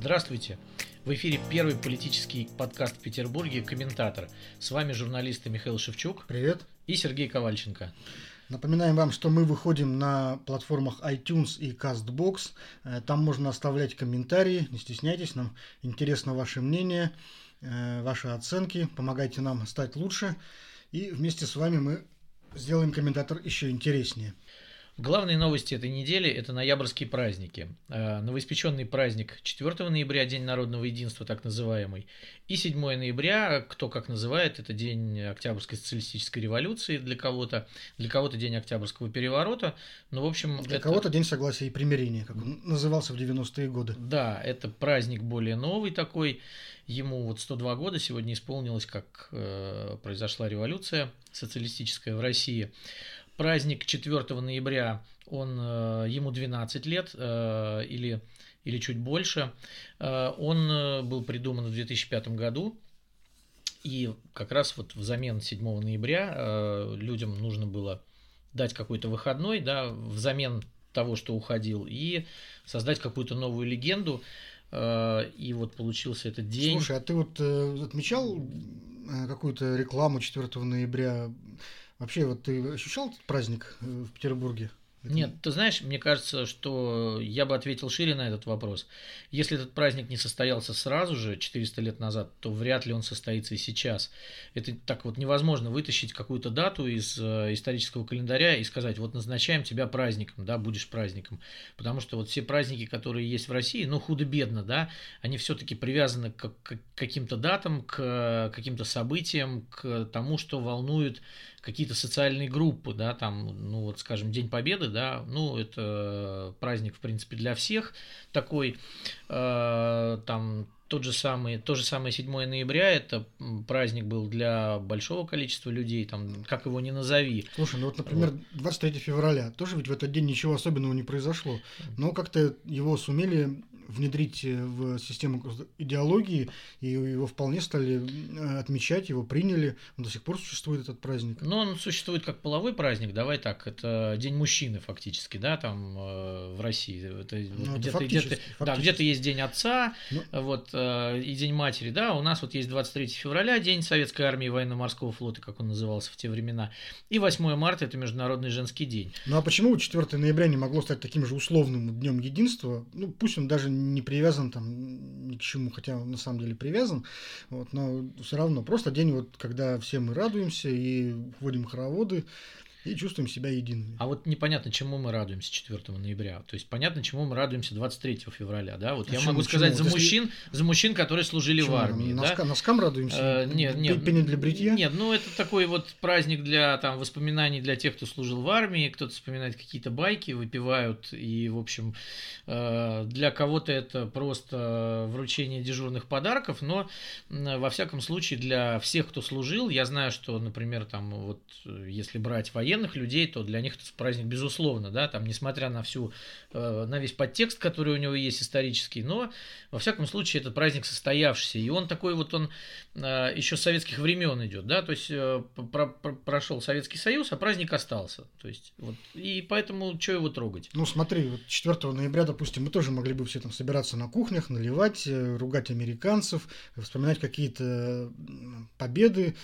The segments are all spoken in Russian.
Здравствуйте! В эфире первый политический подкаст в Петербурге «Комментатор». С вами журналисты Михаил Шевчук. Привет. И Сергей Ковальченко. Напоминаем вам, что мы выходим на платформах iTunes и CastBox. Э, там можно оставлять комментарии, не стесняйтесь, нам интересно ваше мнение, э, ваши оценки, помогайте нам стать лучше. И вместе с вами мы сделаем комментатор еще интереснее. Главные новости этой недели – это ноябрьские праздники. Э, новоиспеченный праздник 4 ноября, День народного единства, так называемый, и 7 ноября, кто как называет, это День Октябрьской социалистической революции для кого-то, для кого-то День Октябрьского переворота. Ну, в общем, для это... кого-то День согласия и примирения, как он назывался в 90-е годы. Да, это праздник более новый такой. Ему вот 102 года сегодня исполнилось, как э, произошла революция социалистическая в России праздник 4 ноября, он, э, ему 12 лет э, или, или чуть больше. Э, он был придуман в 2005 году. И как раз вот взамен 7 ноября людям нужно было дать какой-то выходной, да, взамен того, что уходил, и создать какую-то новую легенду. И вот получился этот день. Слушай, а ты вот отмечал какую-то рекламу 4 ноября Вообще, вот ты ощущал этот праздник э, в Петербурге? Это... Нет, ты знаешь, мне кажется, что я бы ответил шире на этот вопрос. Если этот праздник не состоялся сразу же, 400 лет назад, то вряд ли он состоится и сейчас. Это так вот невозможно вытащить какую-то дату из э, исторического календаря и сказать, вот назначаем тебя праздником, да, будешь праздником. Потому что вот все праздники, которые есть в России, ну, худо-бедно, да, они все-таки привязаны к, к каким-то датам, к каким-то событиям, к тому, что волнует какие-то социальные группы, да, там, ну вот, скажем, День Победы, да, ну это праздник, в принципе, для всех такой, э, там тот же самый, то же самое 7 ноября, это праздник был для большого количества людей, там, как его ни назови. Слушай, ну вот, например, 23 февраля, тоже ведь в этот день ничего особенного не произошло, но как-то его сумели внедрить э, в систему идеологии, и его вполне стали отмечать, его приняли. Он до сих пор существует этот праздник. Ну, он существует как половой праздник, давай так, это День мужчины фактически, да, там э, в России. Это, ну, где-то, где-то, да, где-то есть День отца, ну, вот, э, и День матери, да, у нас вот есть 23 февраля, День Советской армии военно-морского флота, как он назывался в те времена, и 8 марта это Международный женский день. Ну, а почему 4 ноября не могло стать таким же условным днем единства? Ну, пусть он даже не привязан там ни к чему, хотя он на самом деле привязан, вот, но все равно. Просто день, вот, когда все мы радуемся и ходим хороводы, и чувствуем себя едиными. А вот непонятно, чему мы радуемся 4 ноября. То есть понятно, чему мы радуемся 23 февраля. Да? Вот а я чему, могу сказать чему? за мужчин, за мужчин, которые служили чему? в армии. Носка, да? Носкам радуемся? А, нет, нет. Пенни для бритья? Нет, ну это такой вот праздник для там, воспоминаний для тех, кто служил в армии. Кто-то вспоминает какие-то байки, выпивают. И, в общем, э, для кого-то это просто вручение дежурных подарков. Но, во всяком случае, для всех, кто служил, я знаю, что, например, там вот если брать военных, военных людей, то для них это праздник безусловно, да, там, несмотря на всю, э, на весь подтекст, который у него есть исторический, но, во всяком случае, этот праздник состоявшийся, и он такой вот, он э, еще с советских времен идет, да, то есть э, про, про, прошел Советский Союз, а праздник остался, то есть, вот, и поэтому, что его трогать? Ну, смотри, вот 4 ноября, допустим, мы тоже могли бы все там собираться на кухнях, наливать, ругать американцев, вспоминать какие-то победы,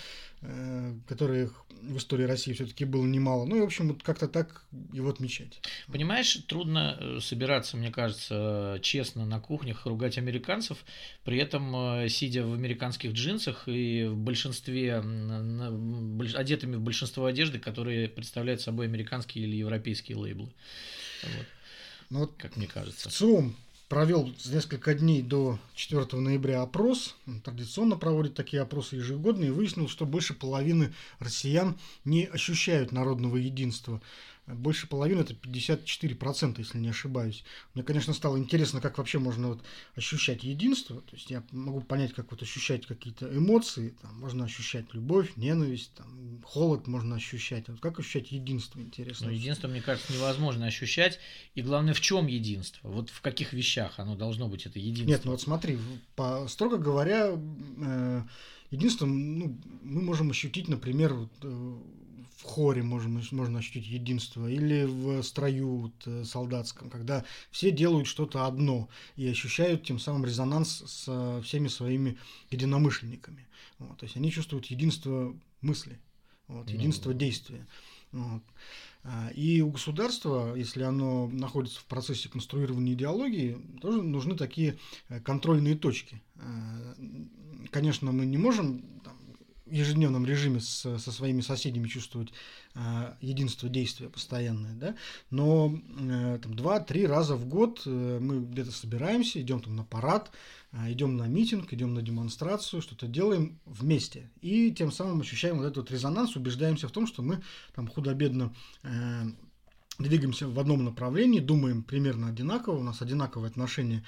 которых в истории России все-таки было немало. Ну и, в общем, вот как-то так его отмечать. Понимаешь, трудно э, собираться, мне кажется, честно на кухнях, ругать американцев, при этом э, сидя в американских джинсах и в большинстве, одетыми в большинство одежды, которые представляют собой американские или европейские лейблы. Вот. Ну, вот как мне кажется. В целом, провел несколько дней до 4 ноября опрос. Он традиционно проводит такие опросы ежегодно и выяснил, что больше половины россиян не ощущают народного единства больше половины, это 54%, если не ошибаюсь. Мне, конечно, стало интересно, как вообще можно вот ощущать единство. То есть я могу понять, как вот ощущать какие-то эмоции. Там, можно ощущать любовь, ненависть, там, холод можно ощущать. Вот как ощущать единство, интересно. Ну, единство, мне кажется, невозможно ощущать. И главное, в чем единство? Вот в каких вещах оно должно быть, это единство? Нет, ну вот смотри, по, строго говоря, э, единство ну, мы можем ощутить, например, вот, э, хоре можно, можно ощутить единство, или в строю вот, э, солдатском, когда все делают что-то одно и ощущают тем самым резонанс с всеми своими единомышленниками. Вот, то есть они чувствуют единство мысли, вот, ну единство ну, действия. Вот. А, и у государства, если оно находится в процессе конструирования идеологии, тоже нужны такие э, контрольные точки. Конечно, мы не можем там, в ежедневном режиме с, со своими соседями чувствовать э, единство действия постоянное, да, но э, там два-три раза в год э, мы где-то собираемся, идем там на парад, э, идем на митинг, идем на демонстрацию, что-то делаем вместе, и тем самым ощущаем вот этот резонанс, убеждаемся в том, что мы там худо-бедно э, двигаемся в одном направлении, думаем примерно одинаково, у нас одинаковое отношение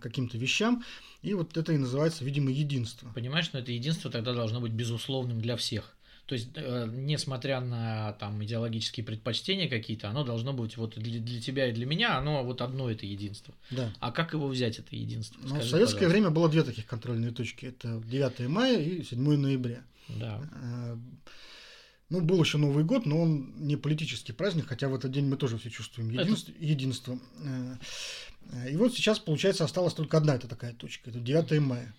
каким-то вещам, и вот это и называется, видимо, единство. Понимаешь, но это единство тогда должно быть безусловным для всех. То есть, э, несмотря на там идеологические предпочтения какие-то, оно должно быть вот для, для тебя и для меня, оно вот одно это единство. Да. А как его взять, это единство? Ну, в советское пожалуйста. время было две таких контрольные точки. Это 9 мая и 7 ноября. Да. Э, ну, был еще Новый год, но он не политический праздник, хотя в этот день мы тоже все чувствуем единство. Это... единство. Э, и вот сейчас, получается, осталась только одна эта такая точка, это 9 мая.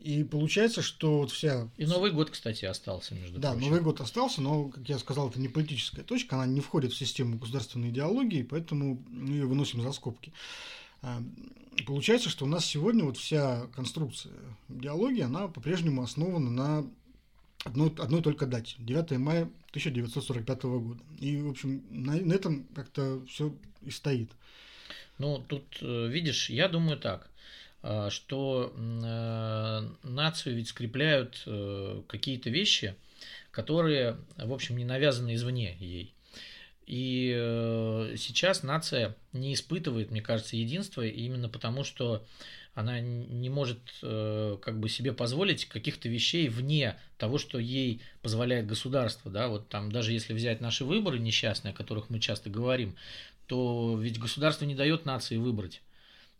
И получается, что вот вся... И Новый год, кстати, остался, между да, прочим. Да, Новый год остался, но, как я сказал, это не политическая точка, она не входит в систему государственной идеологии, поэтому мы ее выносим за скобки. Э, получается, что у нас сегодня вот вся конструкция идеологии, она по-прежнему основана на одной, одной только дате, 9 мая 1945 года. И, в общем, на, на этом как-то все и стоит. Ну, тут, э, видишь, я думаю так, э, что э, нацию ведь скрепляют какие-то вещи, которые, в общем, не навязаны извне ей. И сейчас нация не испытывает, мне кажется, единства именно потому, что она не может э, как бы себе позволить каких-то вещей вне того, что ей позволяет государство, да, вот там даже если взять наши выборы несчастные, о которых мы часто говорим, то ведь государство не дает нации выбрать.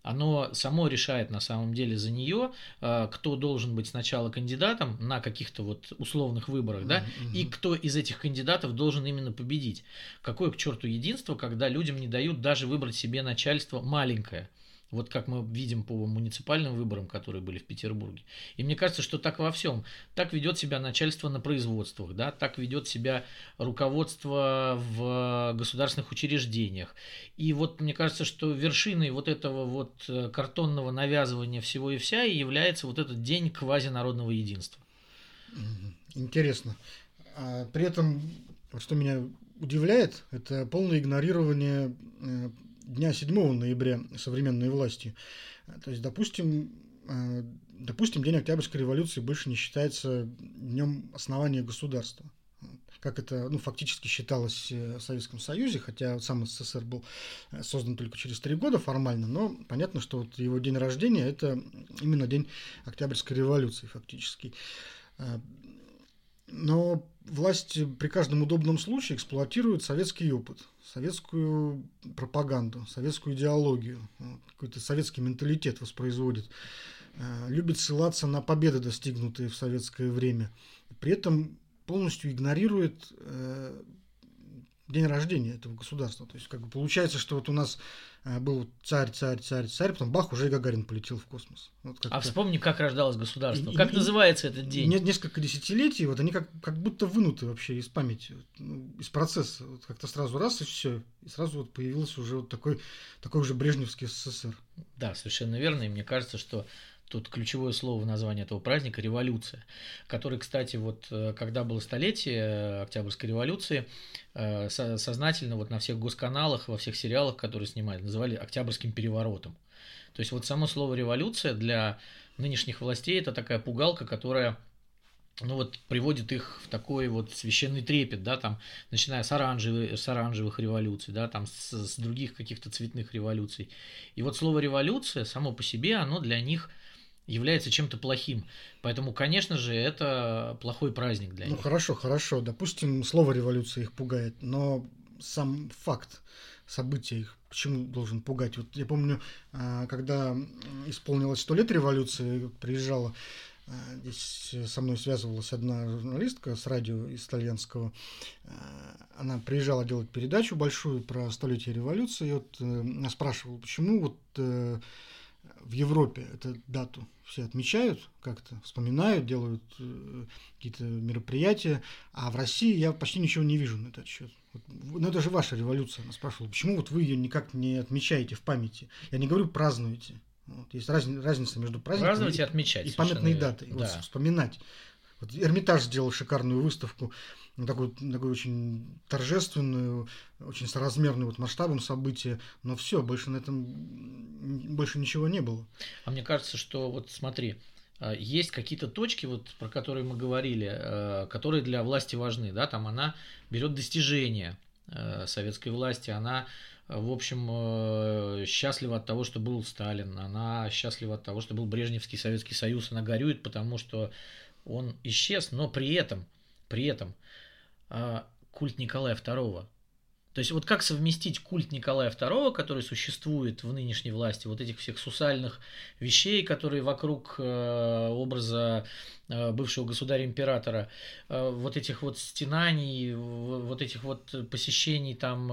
Оно само решает на самом деле за нее, э, кто должен быть сначала кандидатом на каких-то вот условных выборах, да, mm-hmm. и кто из этих кандидатов должен именно победить. Какое к черту единство, когда людям не дают даже выбрать себе начальство маленькое. Вот как мы видим по муниципальным выборам, которые были в Петербурге. И мне кажется, что так во всем. Так ведет себя начальство на производствах, да, так ведет себя руководство в государственных учреждениях. И вот мне кажется, что вершиной вот этого вот э, картонного навязывания всего и вся и является вот этот день квазинародного единства. Интересно. А при этом, что меня удивляет, это полное игнорирование э, дня 7 ноября современной власти. То есть, допустим, э, допустим, день Октябрьской революции больше не считается днем основания государства как это ну, фактически считалось э, в Советском Союзе, хотя сам СССР был э, создан только через три года формально, но понятно, что вот его день рождения – это именно день Октябрьской революции фактически. Но власть при каждом удобном случае эксплуатирует советский опыт, советскую пропаганду, советскую идеологию, какой-то советский менталитет воспроизводит, э, любит ссылаться на победы, достигнутые в советское время. При этом полностью игнорирует э, день рождения этого государства. То есть, как бы получается, что вот у нас э, был царь, царь, царь, царь, потом бах, уже и Гагарин полетел в космос. Вот а вспомни, как рождалось государство. И, как и, называется этот день? Нет, несколько десятилетий, вот они как, как будто вынуты вообще из памяти, ну, из процесса. Вот как-то сразу раз и все. И сразу вот появился уже вот такой, такой уже Брежневский СССР. Да, совершенно верно. И мне кажется, что Тут ключевое слово в названии этого праздника – революция, который, кстати, вот э, когда было столетие э, Октябрьской революции, э, сознательно вот на всех госканалах, во всех сериалах, которые снимали, называли Октябрьским переворотом. То есть вот само слово революция для нынешних властей – это такая пугалка, которая ну вот приводит их в такой вот священный трепет, да, там, начиная с, оранжевых, с оранжевых революций, да, там, с, с других каких-то цветных революций. И вот слово революция само по себе, оно для них – является чем-то плохим. Поэтому, конечно же, это плохой праздник для ну, них. Ну хорошо, хорошо. Допустим, слово революция их пугает, но сам факт события их почему должен пугать? Вот я помню, а, когда исполнилось сто лет революции, приезжала Здесь со мной связывалась одна журналистка с радио итальянского. Она приезжала делать передачу большую про столетие революции. И вот она спрашивала, почему вот в Европе эту дату все отмечают как-то, вспоминают, делают э, какие-то мероприятия, а в России я почти ничего не вижу на этот счет. Вот, ну это же ваша революция, она спрашивала, почему вот вы ее никак не отмечаете в памяти? Я не говорю празднуете. Вот, есть раз, разница между праздником Праздновать и, отмечать, и памятной датой. Да. Вот, вспоминать. Вот Эрмитаж сделал шикарную выставку такую, такую очень торжественную, очень соразмерную вот масштабом события, но все, больше на этом больше ничего не было. А мне кажется, что вот смотри, а, есть какие-то точки, вот, про которые мы говорили, а, которые для власти важны. Да? Там она берет достижения а, советской власти, она в общем, счастлива от того, что был Сталин, она счастлива от того, что был Брежневский Советский Союз, она горюет, потому что он исчез, но при этом, при этом а, культ Николая II. То есть вот как совместить культ Николая II, который существует в нынешней власти, вот этих всех сусальных вещей, которые вокруг э, образа э, бывшего государя-императора, э, вот этих вот стенаний, вот этих вот посещений там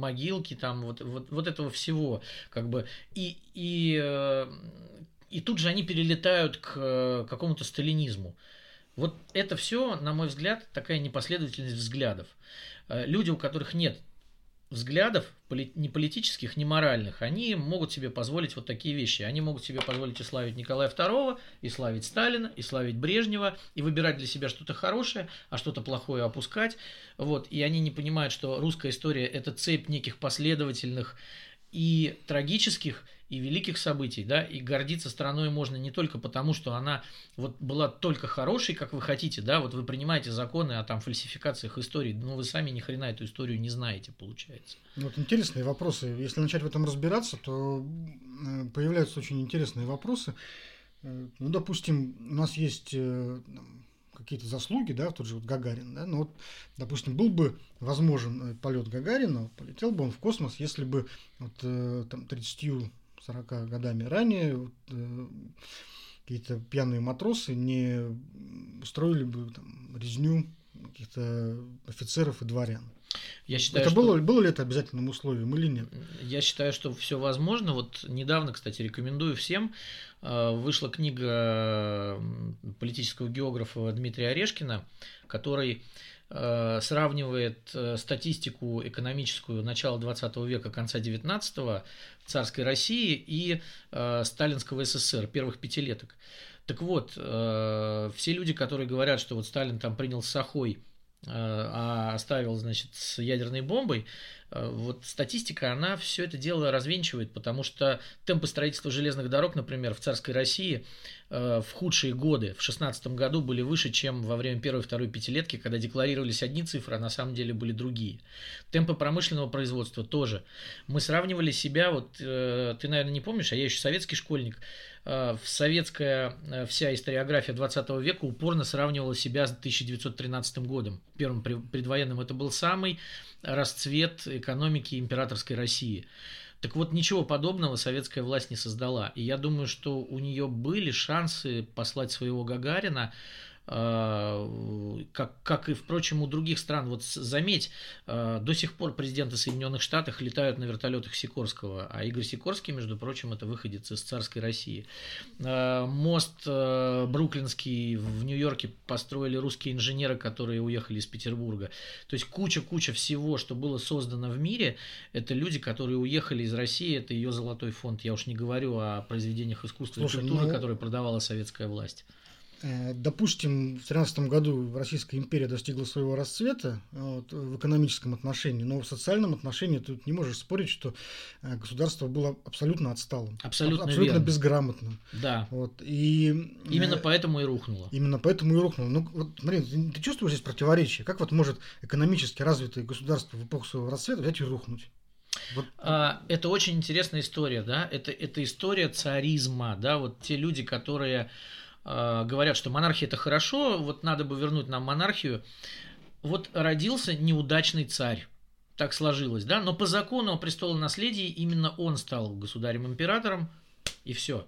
могилки, там вот, вот, вот этого всего, как бы, и, и, и тут же они перелетают к э, какому-то сталинизму. Вот это все, на мой взгляд, такая непоследовательность взглядов. Э, люди, у которых нет взглядов, ни политических, ни моральных, они могут себе позволить вот такие вещи. Они могут себе позволить и славить Николая II, и славить Сталина, и славить Брежнева, и выбирать для себя что-то хорошее, а что-то плохое опускать. Вот. И они не понимают, что русская история – это цепь неких последовательных и трагических, и великих событий, да, и гордиться страной можно не только потому, что она вот была только хорошей, как вы хотите, да, вот вы принимаете законы о там фальсификациях истории, но вы сами ни хрена эту историю не знаете, получается. Вот интересные вопросы. Если начать в этом разбираться, то э, появляются очень интересные вопросы. Э, ну, допустим, у нас есть э, какие-то заслуги, да, тот же вот Гагарин, да, но вот, допустим, был бы возможен полет Гагарина, полетел бы он в космос, если бы вот, там 30 40 годами ранее э, какие-то пьяные матросы не устроили бы там, резню каких-то офицеров и дворян. Я считаю, это что... было, было ли это обязательным условием или нет? Я считаю, что все возможно. Вот недавно, кстати, рекомендую всем. Э, вышла книга политического географа Дмитрия Орешкина, который сравнивает э, статистику экономическую начала 20 века, конца 19 царской России и э, сталинского СССР первых пятилеток. Так вот, все люди, которые говорят, что вот Сталин там принял с Сахой, а оставил, значит, с ядерной бомбой, вот статистика, она все это дело развенчивает, потому что темпы строительства железных дорог, например, в царской России Э, в худшие годы, в 2016 году, были выше, чем во время первой и второй пятилетки, когда декларировались одни цифры, а на самом деле были другие. Темпы промышленного производства тоже. Мы сравнивали себя, вот э, ты, наверное, не помнишь, а я еще советский школьник, э, советская вся историография 20 века упорно сравнивала себя с 1913 годом. Первым предвоенным это был самый расцвет экономики императорской России. Так вот, ничего подобного советская власть не создала. И я думаю, что у нее были шансы послать своего Гагарина как, как и, впрочем, у других стран. Вот заметь, э, до сих пор президенты Соединенных Штатов летают на вертолетах Сикорского, а Игорь Сикорский, между прочим, это выходец из царской России. Э, мост Бруклинский в Нью-Йорке построили русские инженеры, которые уехали из Петербурга. То есть куча-куча всего, что было создано в мире, это люди, которые уехали из России, это ее золотой фонд. Я уж не говорю о произведениях искусства Слушай, и культуры, ну... которые продавала советская власть. Э, допустим, в 2013 году Российская империя достигла своего расцвета вот, в экономическом отношении, но в социальном отношении ты не можешь спорить, что э, государство было абсолютно отсталым. Абсолютно, абсолютно верно. безграмотным. Да. Вот, и, именно э, поэтому и рухнуло. Именно поэтому и рухнуло. Ну, вот, смотри, ты, ты чувствуешь здесь противоречие? Как вот может экономически развитое государство в эпоху своего расцвета взять и рухнуть? Вот. А, это очень интересная история, да, это, это история царизма, да, вот те люди, которые Э, говорят, что монархия это хорошо, вот надо бы вернуть нам монархию. Вот родился неудачный царь. Так сложилось, да? Но по закону о престолонаследии именно он стал государем-императором, и все.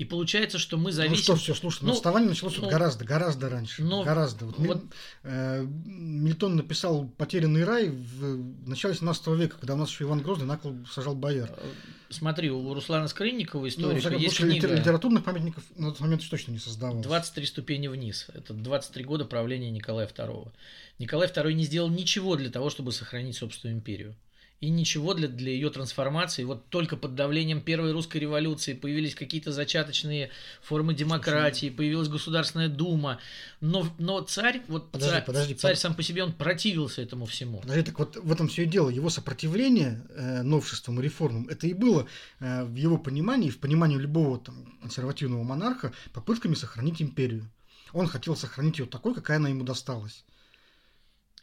И получается, что мы зависим... Ну что, все, слушай, ну, отставание началось ну, гораздо, гораздо раньше. Но, гораздо. Вот, вот... Э, Мильтон написал «Потерянный рай» в начале 17 века, когда у нас еще Иван Грозный накол сажал бояр. Э, смотри, у Руслана Скрынникова история ну, есть книга... Литературных памятников на тот момент точно не создавал. 23 ступени вниз. Это 23 года правления Николая II. Николай II не сделал ничего для того, чтобы сохранить собственную империю и ничего для, для ее трансформации. Вот только под давлением Первой русской революции появились какие-то зачаточные формы демократии, появилась Государственная Дума. Но, но царь, вот подожди, царь, подожди, царь под... сам по себе, он противился этому всему. Подожди, так вот в этом все и дело. Его сопротивление э, новшествам и реформам, это и было э, в его понимании, в понимании любого там, консервативного монарха, попытками сохранить империю. Он хотел сохранить ее такой, какая она ему досталась.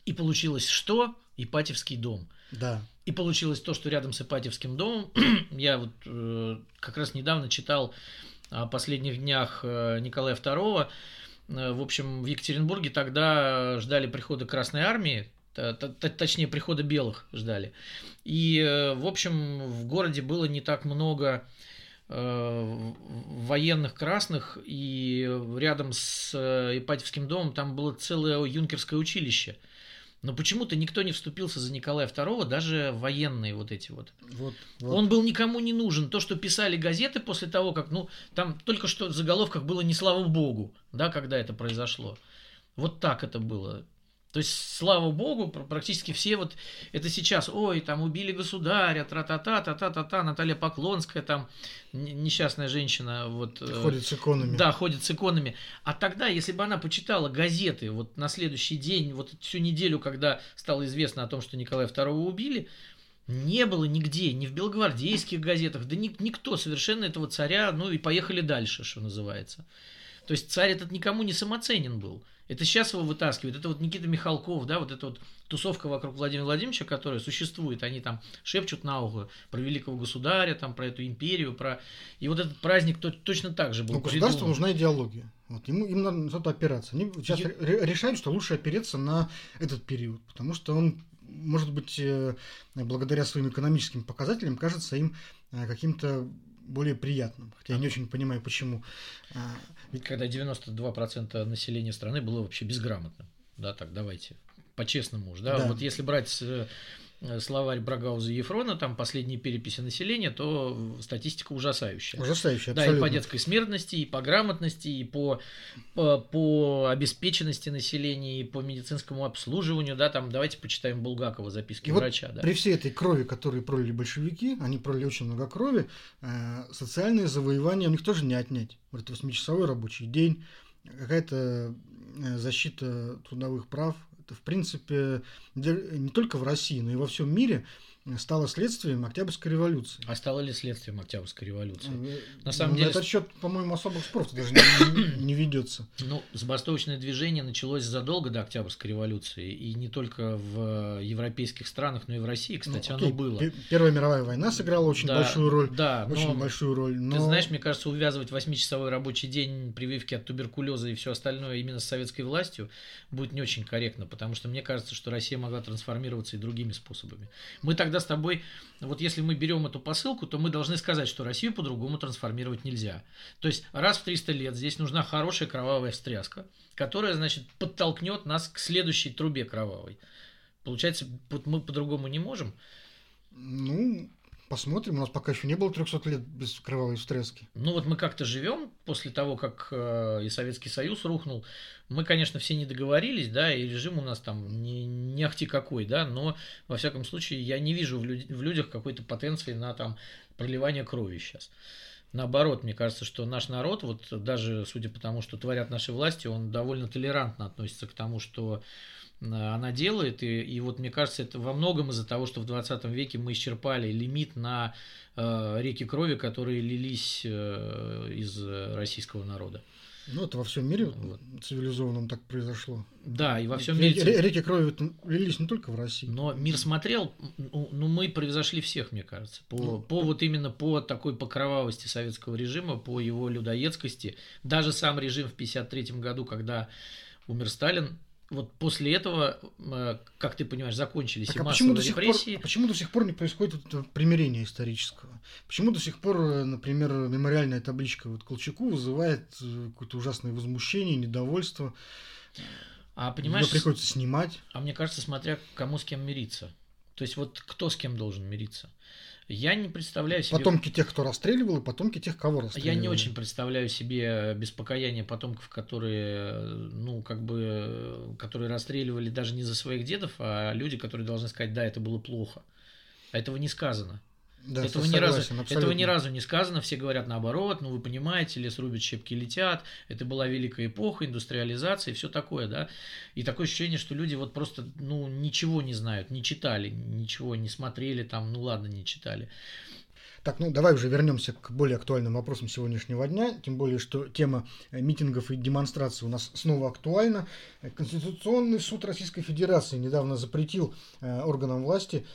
И получилось что? Ипатьевский дом. Да. И получилось то, что рядом с Ипатьевским домом, я вот э, как раз недавно читал о последних днях э, Николая II. Э, в общем, в Екатеринбурге тогда ждали прихода Красной Армии, точнее, прихода белых ждали. И, э, в общем, в городе было не так много военных красных, и рядом с Ипатьевским домом там было целое юнкерское училище – но почему-то никто не вступился за Николая II, даже военные вот эти вот. Вот, вот. Он был никому не нужен. То, что писали газеты после того, как, ну, там только что в заголовках было не слава богу, да, когда это произошло. Вот так это было. То есть, слава богу, практически все вот это сейчас, ой, там убили государя, тра-та-та, та-та-та-та, Наталья Поклонская, там несчастная женщина, вот... Э, ходит с иконами. Да, ходит с иконами. А тогда, если бы она почитала газеты вот на следующий день, вот всю неделю, когда стало известно о том, что Николая II убили, не было нигде, ни в белогвардейских газетах, да ни, никто совершенно этого царя, ну и поехали дальше, что называется. То есть царь этот никому не самоценен был. Это сейчас его вытаскивают. Это вот Никита Михалков, да, вот эта вот тусовка вокруг Владимира Владимировича, которая существует. Они там шепчут на ухо про великого государя, там про эту империю, про... И вот этот праздник то, точно так же был Ну, государству нужна идеология. Вот, ему, им надо на что-то опираться. Они сейчас Я... решают, что лучше опереться на этот период, потому что он, может быть, э, благодаря своим экономическим показателям, кажется им э, каким-то более приятным. Хотя я не очень понимаю, почему. Ведь когда 92% населения страны было вообще безграмотным. Да, так давайте по-честному уж, да? да. Вот если брать Э, словарь Брагауза и Ефрона, там последние переписи населения, то статистика ужасающая. Ужасающая, Да, и по детской смертности, и по грамотности, и по, по, по обеспеченности населения, и по медицинскому обслуживанию, да, там давайте почитаем Булгакова записки и врача. Вот да. При всей этой крови, которую пролили большевики, они пролили очень много крови, э, социальные завоевания у них тоже не отнять. Вот это 8-часовой рабочий день, какая-то э, защита трудовых прав, в принципе, не только в России, но и во всем мире стало следствием Октябрьской революции. А стало ли следствием Октябрьской революции? Э, На самом На деле... этот счет, по-моему, особых споров даже не, не ведется. Ну, забастовочное движение началось задолго до Октябрьской революции. И не только в европейских странах, но и в России, кстати, ну, окей, оно было. Первая мировая война сыграла очень да, большую роль. Да, очень большую роль. Но... Ты знаешь, мне кажется, увязывать 8-часовой рабочий день, прививки от туберкулеза и все остальное именно с советской властью будет не очень корректно, потому что мне кажется, что Россия могла трансформироваться и другими способами. Мы тогда тогда с тобой, вот если мы берем эту посылку, то мы должны сказать, что Россию по-другому трансформировать нельзя. То есть раз в 300 лет здесь нужна хорошая кровавая встряска, которая, значит, подтолкнет нас к следующей трубе кровавой. Получается, мы по-другому не можем. Ну, Посмотрим, у нас пока еще не было 300 лет без кровавой встряски. Ну вот мы как-то живем после того, как э, и Советский Союз рухнул. Мы, конечно, все не договорились, да, и режим у нас там не, не ахти какой, да, но во всяком случае я не вижу в, люд, в людях какой-то потенции на там проливание крови сейчас. Наоборот, мне кажется, что наш народ, вот даже судя по тому, что творят наши власти, он довольно толерантно относится к тому, что она делает. И, и вот мне кажется, это во многом из-за того, что в 20 веке мы исчерпали лимит на э, реки крови, которые лились э, из российского народа. Ну, это во всем мире вот. цивилизованном так произошло. Да, и во всем мире. Реки крови лились не только в России. Но мир смотрел, ну, ну мы превзошли всех, мне кажется. По, ну, по вот именно по такой покровавости советского режима, по его людоедскости. Даже сам режим в 1953 году, когда умер Сталин, вот после этого, э, как ты понимаешь, закончились Так, и а почему массовые до, сих репрессии. пор, почему до сих пор не происходит это примирение исторического? Почему до сих пор, э, например, мемориальная табличка вот Колчаку вызывает э, какое-то ужасное возмущение, недовольство? А Ее понимаешь, приходится снимать. а мне кажется, смотря кому с кем мириться. То есть вот кто с кем должен мириться. Я не представляю себе... Потомки тех, кто расстреливал, и потомки тех, кого расстреливали. Я не очень представляю себе беспокояние потомков, которые, ну, как бы, которые расстреливали даже не за своих дедов, а люди, которые должны сказать, да, это было плохо. А этого не сказано. Да, этого, ни разу, абсолютно. этого ни разу не сказано, все говорят наоборот, ну вы понимаете, лес рубит, щепки летят, это была великая эпоха, индустриализация и все такое, да. И такое ощущение, что люди вот просто, ну, ничего не знают, не читали, ничего не смотрели там, ну ладно, не читали. Так, ну давай уже вернемся к более актуальным вопросам сегодняшнего дня, тем более, что тема э, митингов и демонстраций у нас снова актуальна. Конституционный суд Российской Федерации недавно запретил э, органам власти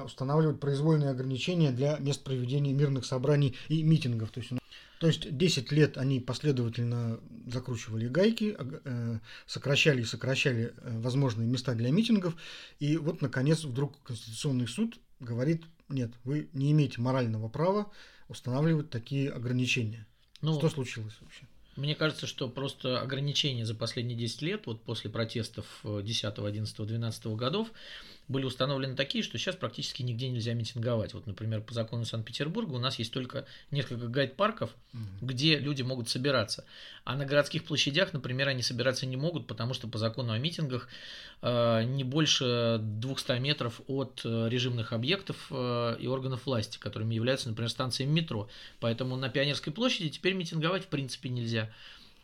устанавливать произвольные ограничения для мест проведения мирных собраний и митингов. То есть, то есть 10 лет они последовательно закручивали гайки, э, сокращали и сокращали э, возможные места для митингов, и вот, наконец, вдруг Конституционный суд говорит, нет, вы не имеете морального права устанавливать такие ограничения. Ну, Что случилось вообще? Мне кажется, что просто ограничения за последние 10 лет, вот после протестов э, 10, 11, 12 годов, были установлены такие, что сейчас практически нигде нельзя митинговать. Вот, например, по закону Санкт-Петербурга у нас есть только несколько гайд-парков, где люди могут собираться. А на городских площадях, например, они собираться не могут, потому что по закону о митингах э, не больше 200 метров от э, режимных объектов э, и органов власти, которыми являются, например, станции метро. Поэтому на Пионерской площади теперь митинговать в принципе нельзя.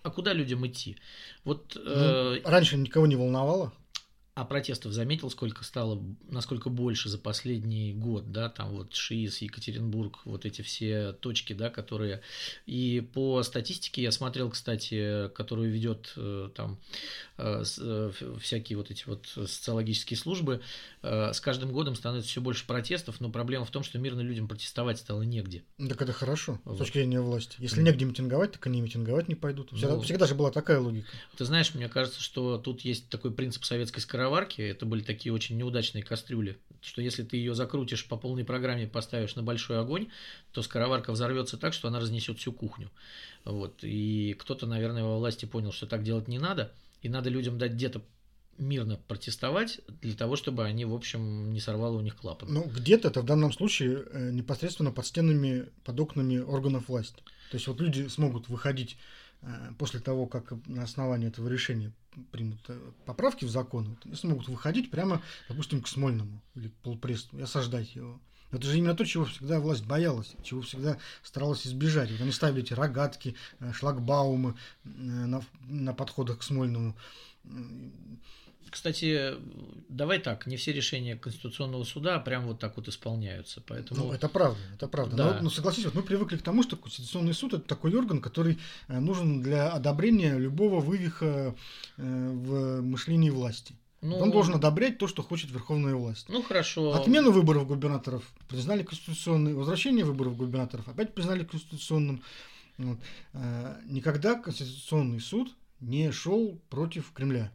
А куда людям идти? Вот, э, Ну, раньше никого не волновало. А протестов заметил, сколько стало, насколько больше за последний год, да, там вот ШИИС, Екатеринбург, вот эти все точки, да, которые... И по статистике я смотрел, кстати, которую ведет э, там э, э, всякие вот эти вот социологические службы, с каждым годом становится все больше протестов, но проблема в том, что мирно людям протестовать стало негде. Так это хорошо, Вот. с точки зрения власти. Если негде митинговать, так они митинговать не пойдут. Всегда, Ну. всегда же была такая логика. Ты знаешь, мне кажется, что тут есть такой принцип советской скороварки. Это были такие очень неудачные кастрюли. Что если ты ее закрутишь по полной программе, поставишь на большой огонь, то скороварка взорвется так, что она разнесет всю кухню. Вот. И кто-то, наверное, во власти понял, что так делать не надо. И надо людям дать где-то мирно протестовать для того, чтобы они, в общем, не сорвало у них клапан. Ну, где-то это в данном случае э, непосредственно под стенами, под окнами органов власти. То есть вот люди смогут выходить после того, как на основании этого решения примут э, поправки в закон, они смогут выходить прямо, допустим, к Смольному или к полпресту и осаждать его. Это же именно то, чего всегда власть боялась, чего всегда старалась избежать. Вот они ставили эти рогатки, э, шлагбаумы э, на, на подходах к Смольному. Кстати, давай так, не все решения Конституционного суда прям вот так вот исполняются. Поэтому... Ну, это правда, это правда. Да. Но, но согласись, вот мы привыкли к тому, что Конституционный суд это такой орган, который э, нужен для одобрения любого вывиха э, в мышлении власти. ну, Он должен одобрять то, что хочет верховная власть. Ну хорошо. Отмену выборов губернаторов признали конституционной, возвращение выборов губернаторов опять признали конституционным. Вот. Э, Никогда Конституционный суд не шел против Кремля.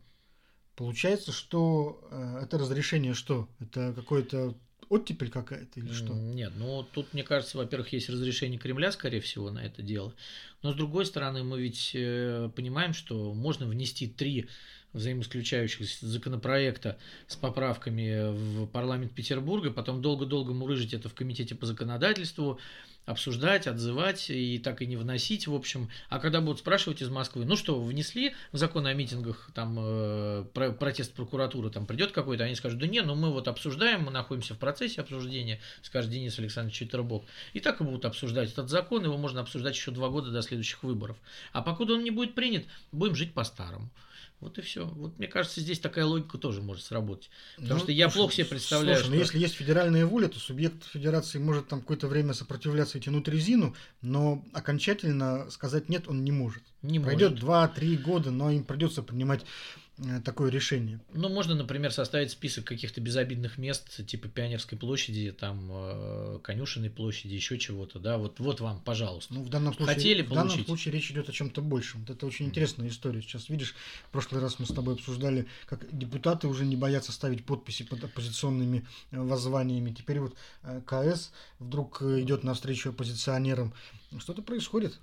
Получается, что э, это разрешение что? Это какое-то оттепель какая-то или что? Нет, ну тут, мне кажется, во-первых, есть разрешение Кремля, скорее всего, на это дело. Но с другой стороны, мы ведь э, понимаем, что можно внести три взаимоисключающих законопроекта с поправками в парламент Петербурга, потом долго-долго мурыжить это в комитете по законодательству, обсуждать, отзывать и так и не вносить, в общем. А когда будут спрашивать из Москвы, ну что, внесли в закон о митингах, там, э, про- протест прокуратуры, там придет какой-то, они скажут, да не, ну мы вот обсуждаем, мы находимся в процессе обсуждения, скажет Денис Александрович Читербок. И так и будут обсуждать этот закон, его можно обсуждать еще два года до следующих выборов. А покуда он не будет принят, будем жить по-старому. Вот и все. Вот мне кажется, здесь такая логика тоже может сработать. Потому Ну, что я слушай, плохо себе представляю, слушай, ну, что- если есть федеральная воля, то субъект федерации может там какое-то время сопротивляться и тянуть резину, но окончательно сказать нет он не может. Не Пройдет 2-3 года, но им придется принимать такое решение. Ну, можно, например, составить список каких-то безобидных мест, типа Пионерской площади, там, э, Конюшенной площади, еще чего-то, да, вот, вот вам, пожалуйста. Ну, в данном случае, Хотели в получить? данном случае речь идет о чем-то большем. Вот это очень интересная история. Сейчас, видишь, в прошлый раз мы с тобой обсуждали, как депутаты уже не боятся ставить подписи под оппозиционными э, воззваниями. Теперь вот КС вдруг идет навстречу оппозиционерам. Что-то происходит.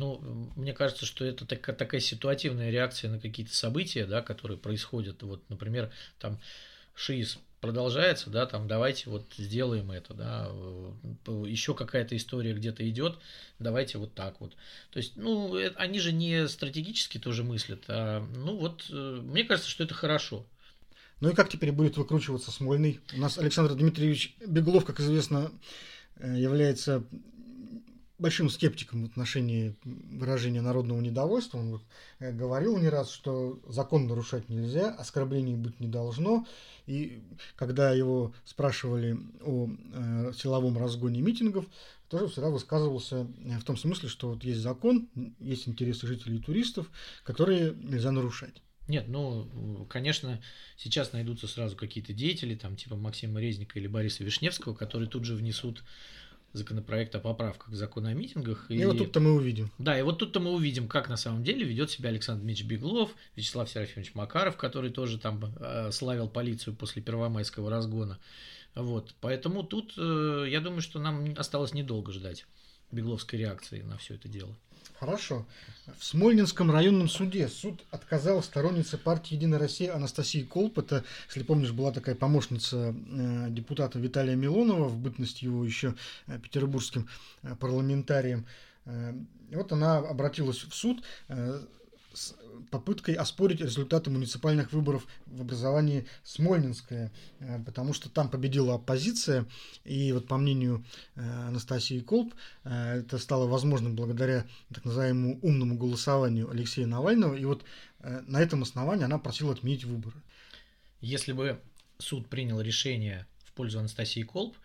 Ну, мне кажется, что это такая, такая ситуативная реакция на какие-то события, да, которые происходят. Вот, например, там ШИИС продолжается, да, там давайте вот сделаем это, да, еще какая-то история где-то идет, давайте вот так вот. То есть, ну, это, они же не стратегически тоже мыслят, а, ну вот, э, мне кажется, что это хорошо. Ну и как теперь будет выкручиваться Смольный? У нас Александр Дмитриевич Беглов, как известно, э, является большим скептиком в отношении выражения народного недовольства. Он э, говорил не раз, что закон нарушать нельзя, оскорблений быть не должно. И когда его спрашивали о э, силовом разгоне митингов, тоже всегда высказывался э, в том смысле, что вот есть закон, есть интересы жителей и туристов, которые нельзя нарушать. Нет, ну, конечно, сейчас найдутся сразу какие-то деятели, там, типа Максима Резника или Бориса Вишневского, которые тут же внесут законопроект о поправках к закону о митингах. И, и вот тут-то мы увидим. Да, и вот тут-то мы увидим, как на самом деле ведет себя Александр Дмитриевич Беглов, Вячеслав Серафимович Макаров, который тоже там э, славил полицию после первомайского разгона. Вот, поэтому тут, э, я думаю, что нам осталось недолго ждать бегловской реакции на все это дело. Хорошо. В Смольнинском районном суде суд отказал стороннице партии «Единая Россия» Анастасии Колп. Это, если помнишь, была такая помощница э, депутата Виталия Милонова в бытность его еще э, петербургским э, парламентарием. Вот она обратилась в суд с попыткой оспорить результаты муниципальных выборов в образовании Смольнинское, э, потому что там победила оппозиция, и вот по мнению э, Анастасии Колб, э, это стало возможным благодаря так называемому умному голосованию Алексея Навального, и вот на этом основании она просила отменить выборы. Если бы суд принял решение в пользу Анастасии Колб,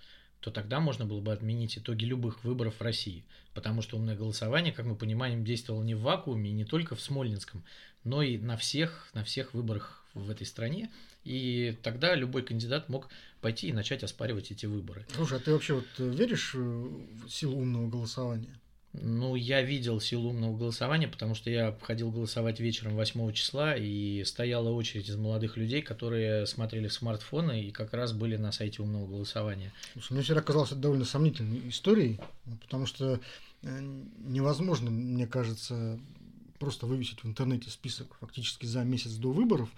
то тогда можно было бы отменить итоги любых выборов в России. Потому что умное голосование, как мы понимаем, действовало не в вакууме, не только в Смольнинском, но и на всех, на всех выборах в этой стране. И тогда любой кандидат мог пойти и начать оспаривать эти выборы. Слушай, а ты вообще вот веришь в силу умного голосования? Ну, я видел силу умного голосования, потому что я ходил голосовать вечером 8 числа, и стояла очередь из молодых людей, которые смотрели смартфоны и как раз были на сайте умного голосования. Мне всегда казалось это довольно сомнительной историей, потому что э, невозможно, мне кажется, просто вывесить в интернете список фактически за месяц до выборов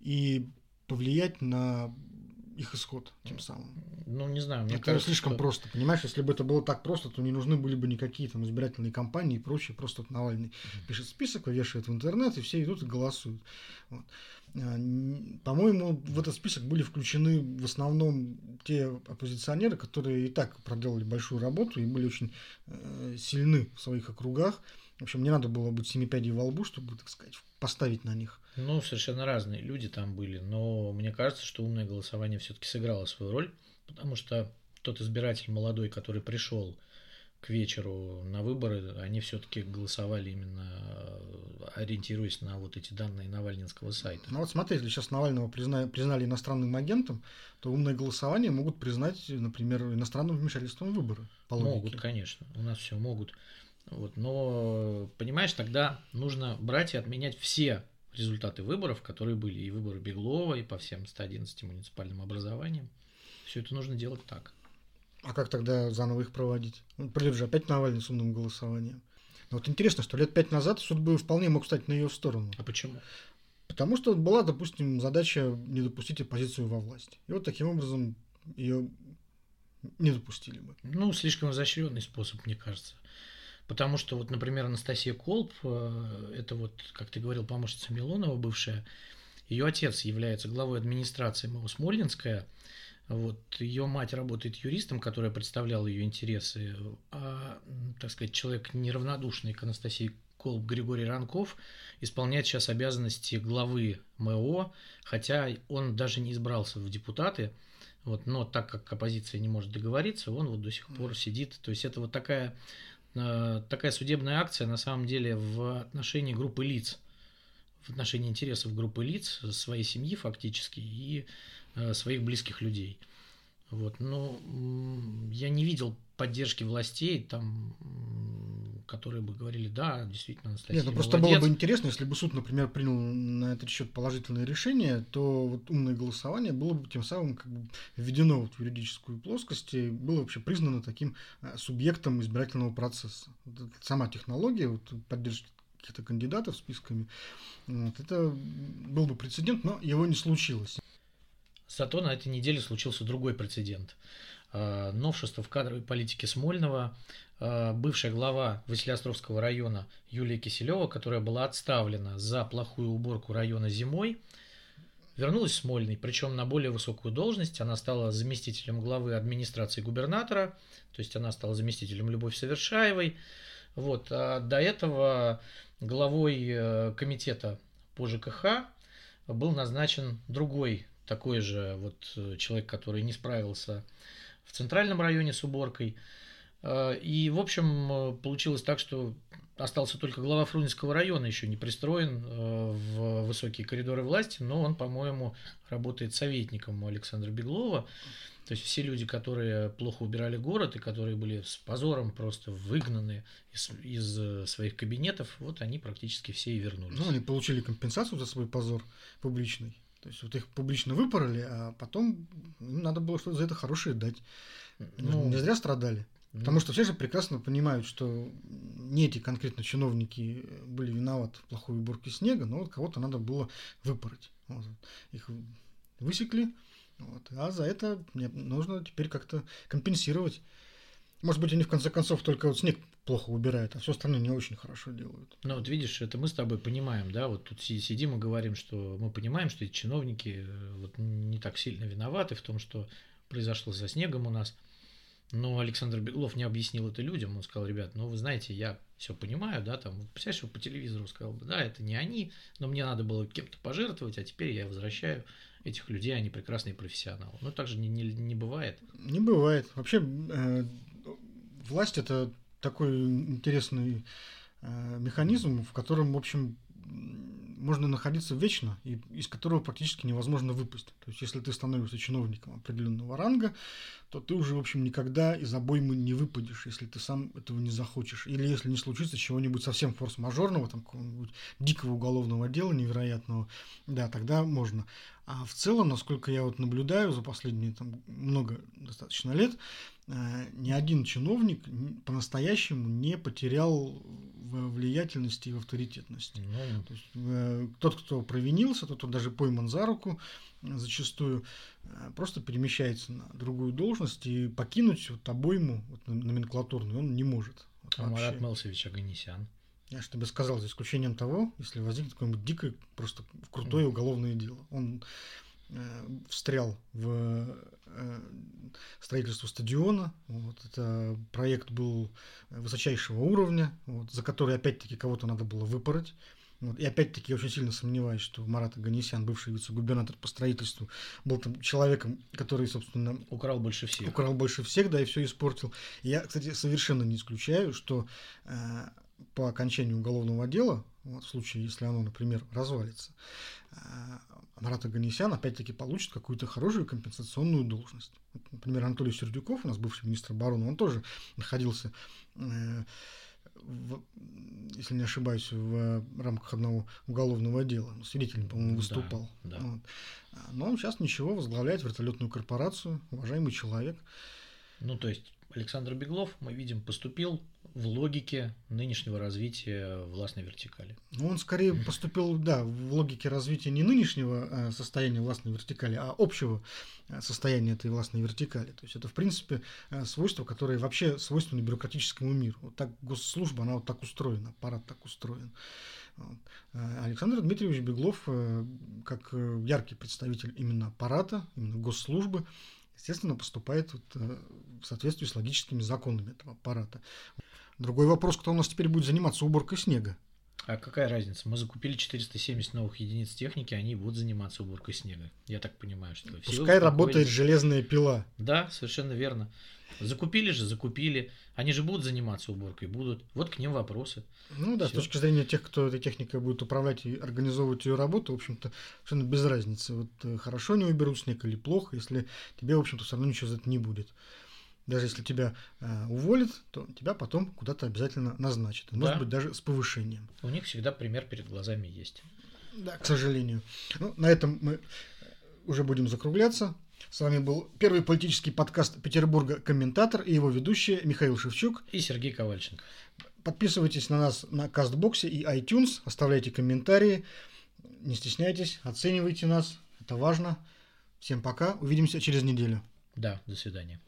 и повлиять на их исход тем самым. Ну, не знаю, мне это кажется, слишком что... просто. Понимаешь, если бы это было так просто, то не нужны были бы никакие там избирательные кампании и прочее. Просто Навальный mm-hmm. пишет список, вешает в интернет, и все идут и голосуют. Вот. А, по-моему, в этот список были включены в основном те оппозиционеры, которые и так проделали большую работу и были очень э, сильны в своих округах. В общем, не надо было быть семи пядей во лбу, чтобы, так сказать, поставить на них. Ну, совершенно разные люди там были, но мне кажется, что умное голосование все-таки сыграло свою роль, потому что тот избиратель молодой, который пришел к вечеру на выборы, они все-таки голосовали именно ориентируясь на вот эти данные Навальнинского сайта. Ну вот смотри, если сейчас Навального признали, признали иностранным агентом, то умное голосование могут признать, например, иностранным вмешательством в выборы. Могут, конечно. У нас все могут. Вот, но, понимаешь, тогда нужно брать и отменять все результаты выборов, которые были, и выборы Беглова, и по всем 111 муниципальным образованиям. Все это нужно делать так. А как тогда заново их проводить? Ну, придет же опять Навальный с умным голосованием. Но вот интересно, что лет пять назад суд бы вполне мог стать на ее сторону. А почему? Потому что была, допустим, задача не допустить оппозицию во власть. И вот таким образом ее не допустили бы. Ну, слишком изощренный способ, мне кажется. Потому что, вот, например, Анастасия Колб, э, это вот, как ты говорил, помощница Милонова бывшая, ее отец является главой администрации МО Смольнинская, вот, ее мать работает юристом, которая представляла ее интересы, а, так сказать, человек неравнодушный к Анастасии Колб Григорий Ранков исполняет сейчас обязанности главы МО, хотя он даже не избрался в депутаты, вот, но так как оппозиция не может договориться, он вот до сих пор сидит. То есть это вот такая такая судебная акция на самом деле в отношении группы лиц, в отношении интересов группы лиц, своей семьи фактически и э, своих близких людей. Вот, но я не видел поддержки властей, там, которые бы говорили, да, действительно, Анастасия Нет, ну просто молодец. было бы интересно, если бы суд, например, принял на этот счет положительное решение, то вот умное голосование было бы тем самым как бы введено вот в юридическую плоскость и было вообще признано таким э, субъектом избирательного процесса. Вот сама технология вот, поддержки каких-то кандидатов списками, вот, это был бы прецедент, но его не случилось. Зато на этой неделе случился другой прецедент. Э, новшество в кадровой политике Смольного. Э, бывшая глава Василиостровского района Юлия Киселева, которая была отставлена за плохую уборку района зимой, вернулась в Смольный, причем на более высокую должность. Она стала заместителем главы администрации губернатора, то есть она стала заместителем Любовь Совершаевой. Вот. А до этого главой э, комитета по ЖКХ был назначен другой такой же вот человек, который не справился в центральном районе с уборкой. Э, и, в общем, э, получилось так, что остался только глава Фрунзенского района, еще не пристроен э, в высокие коридоры власти, но он, по-моему, работает советником у Александра Беглова. То есть все люди, которые плохо убирали город и которые были с позором просто выгнаны из, из своих кабинетов, вот они практически все и вернулись. Ну, они получили компенсацию за свой позор публичный. То есть вот их публично выпороли, а потом им надо было что-то за это хорошее дать. Ну, не зря страдали. Потому что все же прекрасно понимают, что не эти конкретно чиновники были виноваты в плохой уборке снега, но вот кого-то надо было выпороть. Вот. Их высекли, вот. а за это нужно теперь как-то компенсировать. Может быть, они в конце концов только вот снег плохо убирают, а все остальное не очень хорошо делают. Ну вот видишь, это мы с тобой понимаем, да, вот тут сидим и говорим, что мы понимаем, что эти чиновники э, вот не так сильно виноваты в том, что произошло со снегом у нас. Но Александр Беглов не объяснил это людям. Он сказал, ребят, ну вы знаете, я все понимаю, да, там, представляешь, по телевизору сказал, да, это не они, но мне надо было кем-то пожертвовать, а теперь я возвращаю этих людей, они прекрасные профессионалы. Но так же не, не, не бывает. Не бывает. Вообще, э, власть это такой интересный э, механизм, в котором, в общем, можно находиться вечно, и из которого практически невозможно выпасть. То есть, если ты становишься чиновником определенного ранга, то ты уже, в общем, никогда из обоймы не выпадешь, если ты сам этого не захочешь. Или если не случится чего-нибудь совсем форс-мажорного, там какого-нибудь дикого уголовного дела невероятного, да, тогда можно. А в целом, насколько я вот наблюдаю за последние там, много достаточно лет, ни один чиновник по-настоящему не потерял в влиятельности и в авторитетности. Ну, То есть, э, тот, кто провинился, тот, кто даже пойман за руку, э, зачастую э, просто перемещается на другую должность и покинуть вот обойму вот, номенклатурную он не может. Вот, а Марат Мелсович Аганесян? Я же тебе сказал, за исключением того, если возникнет какое-нибудь дикое, просто крутое уголовное дело. Он э, встрял в э, строительство стадиона. Вот, это проект был высочайшего уровня, вот, за который опять-таки кого-то надо было выпороть. Вот. И опять-таки я очень сильно сомневаюсь, что Марат Аганесян, бывший вице-губернатор по строительству, был там человеком, который, собственно... Украл больше всех. Украл больше всех, да, и все испортил. я, кстати, совершенно не исключаю, что э, по окончанию уголовного дела, вот, в случае, если оно, например, развалится, Марат Аганесян опять-таки получит какую-то хорошую компенсационную должность. например, Анатолий Сердюков, у нас бывший министр обороны, он тоже находился, э, в, если не ошибаюсь, в рамках одного уголовного дела. Свидетелем, по-моему, выступал. Да, да. Вот. Но он сейчас ничего, возглавляет вертолетную корпорацию, уважаемый человек. Ну, то есть Александр Беглов, мы видим, поступил в логике нынешнего развития властной вертикали. Ну, он скорее поступил, да, в логике развития не нынешнего э, состояния властной вертикали, а общего э, состояния этой властной вертикали. То есть это, в принципе, э, свойство, которое вообще свойственно бюрократическому миру. Вот так госслужба, она вот так устроена, аппарат так устроен. Александр Дмитриевич Беглов, как яркий представитель именно аппарата, именно госслужбы, естественно, поступает вот, в соответствии с логическими законами этого аппарата. Другой вопрос, кто у нас теперь будет заниматься уборкой снега. А какая разница? Мы закупили 470 новых единиц техники, они будут заниматься уборкой снега. Я так понимаю, что Пускай работает железная пила. Да, совершенно верно. Закупили же, закупили. Они же будут заниматься уборкой, будут. Вот к ним вопросы. Ну да, Всё. с точки зрения тех, кто этой техникой будет управлять и организовывать ее работу, в общем-то, совершенно без разницы. Вот э, хорошо они уберут снег или плохо, если тебе, в общем-то, все равно ничего за это не будет. Даже если тебя э, уволят, то тебя потом куда-то обязательно назначат. Может Да. быть, даже с повышением. У них всегда пример перед глазами есть. Да, к сожалению. Ну, на этом мы уже будем закругляться. С вами был первый политический подкаст Петербурга «Комментатор» и его ведущий Михаил Шевчук. И Сергей Ковальченко. Подписывайтесь на нас на Кастбоксе и iTunes, оставляйте комментарии, не стесняйтесь, оценивайте нас, это важно. Всем пока, увидимся через неделю. Да, до свидания.